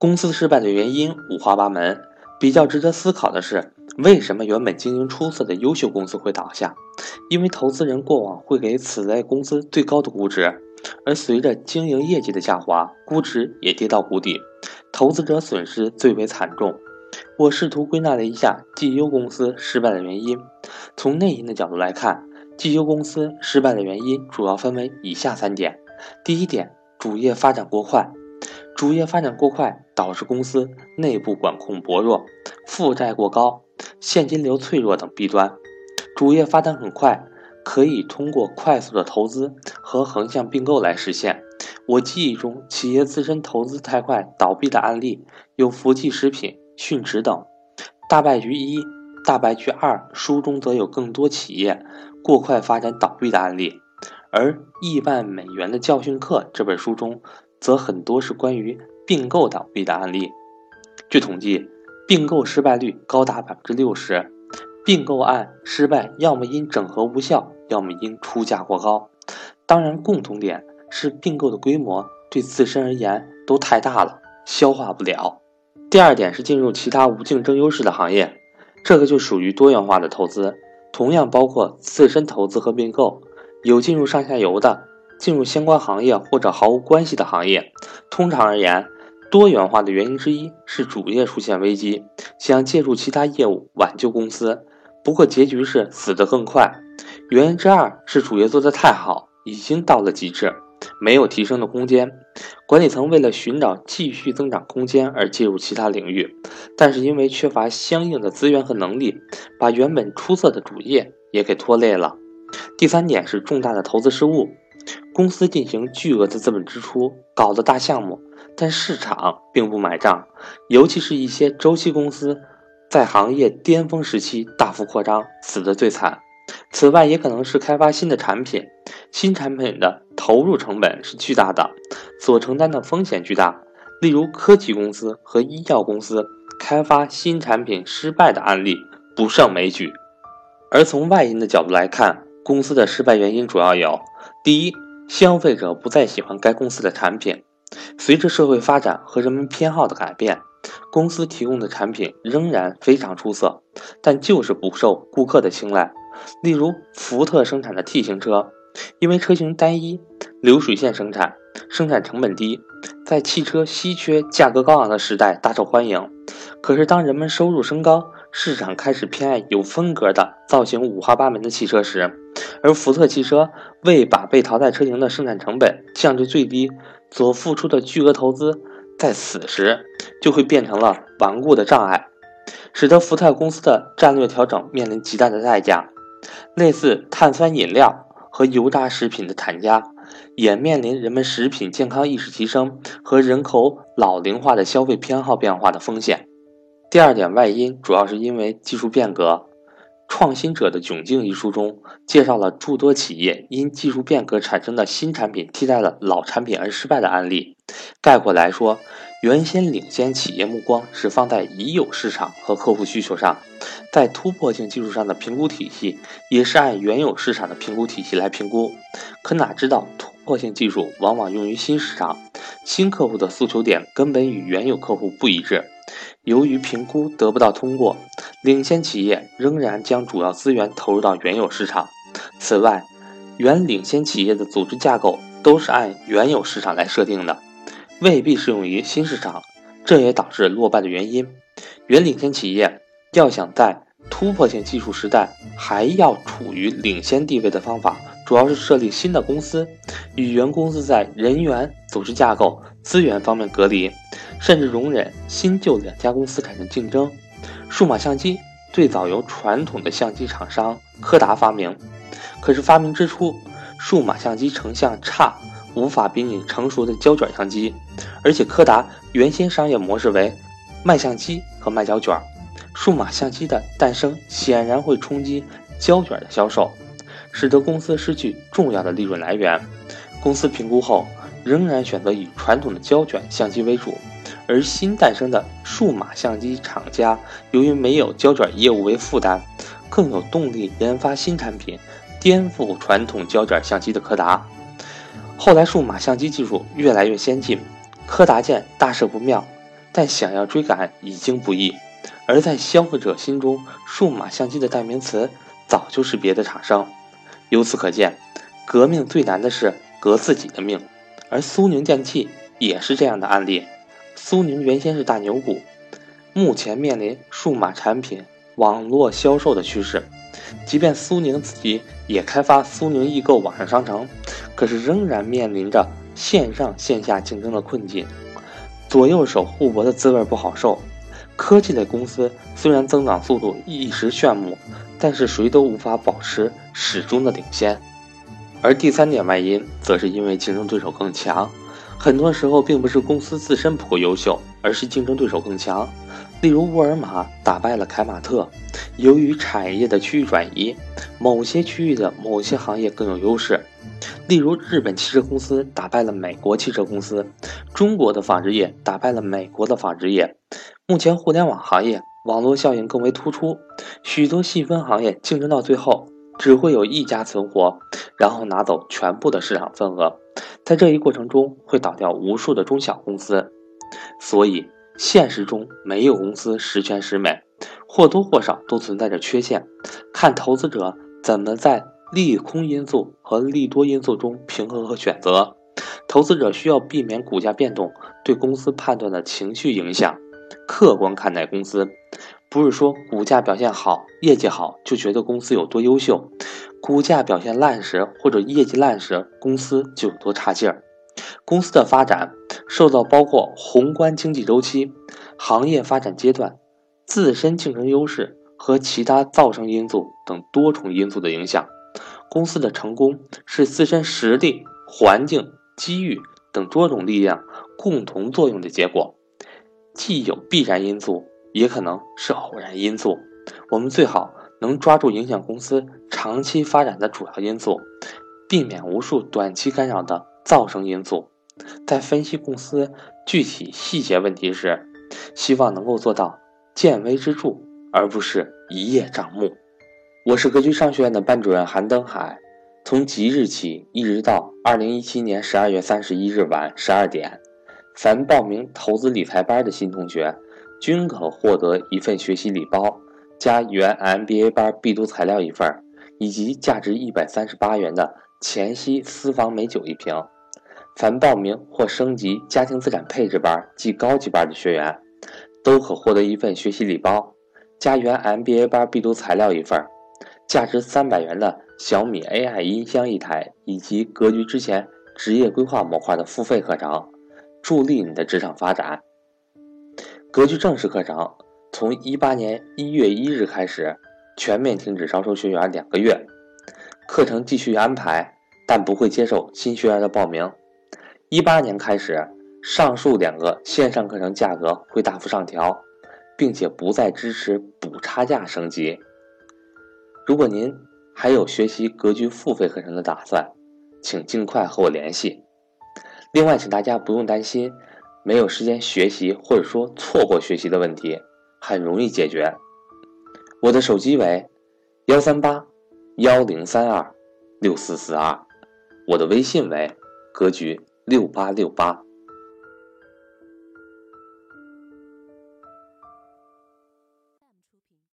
公司失败的原因五花八门，比较值得思考的是，为什么原本经营出色的优秀公司会倒下？因为投资人过往会给此类公司最高的估值，而随着经营业绩的下滑，估值也跌到谷底，投资者损失最为惨重。我试图归纳了一下绩优公司失败的原因，从内因的角度来看，绩优公司失败的原因主要分为以下三点：第一点，主业发展过快。主业发展过快，导致公司内部管控薄弱、负债过高、现金流脆弱等弊端。主业发展很快，可以通过快速的投资和横向并购来实现。我记忆中，企业自身投资太快倒闭的案例有福记食品、迅驰等。大败局一、大败局二书中则有更多企业过快发展倒闭的案例，而《亿万美元的教训课》这本书中。则很多是关于并购倒闭的案例。据统计，并购失败率高达百分之六十。并购案失败，要么因整合无效，要么因出价过高。当然，共同点是并购的规模对自身而言都太大了，消化不了。第二点是进入其他无竞争优势的行业，这个就属于多元化的投资，同样包括自身投资和并购，有进入上下游的。进入相关行业或者毫无关系的行业。通常而言，多元化的原因之一是主业出现危机，想借助其他业务挽救公司，不过结局是死得更快。原因之二是主业做得太好，已经到了极致，没有提升的空间。管理层为了寻找继续增长空间而介入其他领域，但是因为缺乏相应的资源和能力，把原本出色的主业也给拖累了。第三点是重大的投资失误。公司进行巨额的资本支出，搞的大项目，但市场并不买账，尤其是一些周期公司，在行业巅峰时期大幅扩张，死得最惨。此外，也可能是开发新的产品，新产品的投入成本是巨大的，所承担的风险巨大。例如，科技公司和医药公司开发新产品失败的案例不胜枚举。而从外因的角度来看，公司的失败原因主要有。第一，消费者不再喜欢该公司的产品。随着社会发展和人们偏好的改变，公司提供的产品仍然非常出色，但就是不受顾客的青睐。例如，福特生产的 T 型车，因为车型单一、流水线生产、生产成本低，在汽车稀缺、价格高昂的时代大受欢迎。可是，当人们收入升高，市场开始偏爱有风格的造型五花八门的汽车时，而福特汽车为把被淘汰车型的生产成本降至最低，所付出的巨额投资，在此时就会变成了顽固的障碍，使得福特公司的战略调整面临极大的代价。类似碳酸饮料和油炸食品的产家，也面临人们食品健康意识提升和人口老龄化的消费偏好变化的风险。第二点外因主要是因为技术变革。《创新者的窘境》一书中介绍了诸多企业因技术变革产生的新产品替代了老产品而失败的案例。概括来说，原先领先企业目光是放在已有市场和客户需求上，在突破性技术上的评估体系也是按原有市场的评估体系来评估。可哪知道突破性技术往往用于新市场，新客户的诉求点根本与原有客户不一致。由于评估得不到通过，领先企业仍然将主要资源投入到原有市场。此外，原领先企业的组织架构都是按原有市场来设定的，未必适用于新市场，这也导致落败的原因。原领先企业要想在突破性技术时代还要处于领先地位的方法，主要是设立新的公司，与原公司在人员、组织架构、资源方面隔离。甚至容忍新旧两家公司产生竞争。数码相机最早由传统的相机厂商柯达发明，可是发明之初，数码相机成像差，无法比拟成熟的胶卷相机，而且柯达原先商业模式为卖相机和卖胶卷，数码相机的诞生显然会冲击胶卷的销售，使得公司失去重要的利润来源。公司评估后，仍然选择以传统的胶卷相机为主。而新诞生的数码相机厂家，由于没有胶卷业务为负担，更有动力研发新产品，颠覆传统胶卷相机的柯达。后来数码相机技术越来越先进，柯达见大事不妙，但想要追赶已经不易。而在消费者心中，数码相机的代名词早就是别的厂商。由此可见，革命最难的是革自己的命。而苏宁电器也是这样的案例。苏宁原先是大牛股，目前面临数码产品网络销售的趋势。即便苏宁自己也开发苏宁易购网上商城，可是仍然面临着线上线下竞争的困境，左右手互搏的滋味不好受。科技类公司虽然增长速度一时炫目，但是谁都无法保持始终的领先。而第三点外因，则是因为竞争对手更强。很多时候并不是公司自身不够优秀，而是竞争对手更强。例如，沃尔玛打败了凯马特，由于产业的区域转移，某些区域的某些行业更有优势。例如，日本汽车公司打败了美国汽车公司，中国的纺织业打败了美国的纺织业。目前，互联网行业网络效应更为突出，许多细分行业竞争到最后，只会有一家存活，然后拿走全部的市场份额。在这一过程中，会倒掉无数的中小公司，所以现实中没有公司十全十美，或多或少都存在着缺陷。看投资者怎么在利空因素和利多因素中平衡和选择。投资者需要避免股价变动对公司判断的情绪影响，客观看待公司。不是说股价表现好、业绩好就觉得公司有多优秀。股价表现烂时，或者业绩烂时，公司就有多差劲儿。公司的发展受到包括宏观经济周期、行业发展阶段、自身竞争优势和其他造成因素等多重因素的影响。公司的成功是自身实力、环境、机遇等多种力量共同作用的结果，既有必然因素，也可能是偶然因素。我们最好。能抓住影响公司长期发展的主要因素，避免无数短期干扰的噪声因素。在分析公司具体细节问题时，希望能够做到见微知著，而不是一叶障目。我是格局商学院的班主任韩登海。从即日起一直到二零一七年十二月三十一日晚十二点，凡报名投资理财班的新同学，均可获得一份学习礼包。加原 MBA 班必读材料一份，以及价值一百三十八元的黔西私房美酒一瓶。凡报名或升级家庭资产配置班及高级班的学员，都可获得一份学习礼包，加原 MBA 班必读材料一份，价值三百元的小米 AI 音箱一台，以及格局之前职业规划模块的付费课程，助力你的职场发展。格局正式课程。从一八年一月一日开始，全面停止招收学员两个月，课程继续安排，但不会接受新学员的报名。一八年开始，上述两个线上课程价格会大幅上调，并且不再支持补差价升级。如果您还有学习格局付费课程的打算，请尽快和我联系。另外，请大家不用担心没有时间学习或者说错过学习的问题。很容易解决。我的手机为幺三八幺零三二六四四二，我的微信为格局六八六八。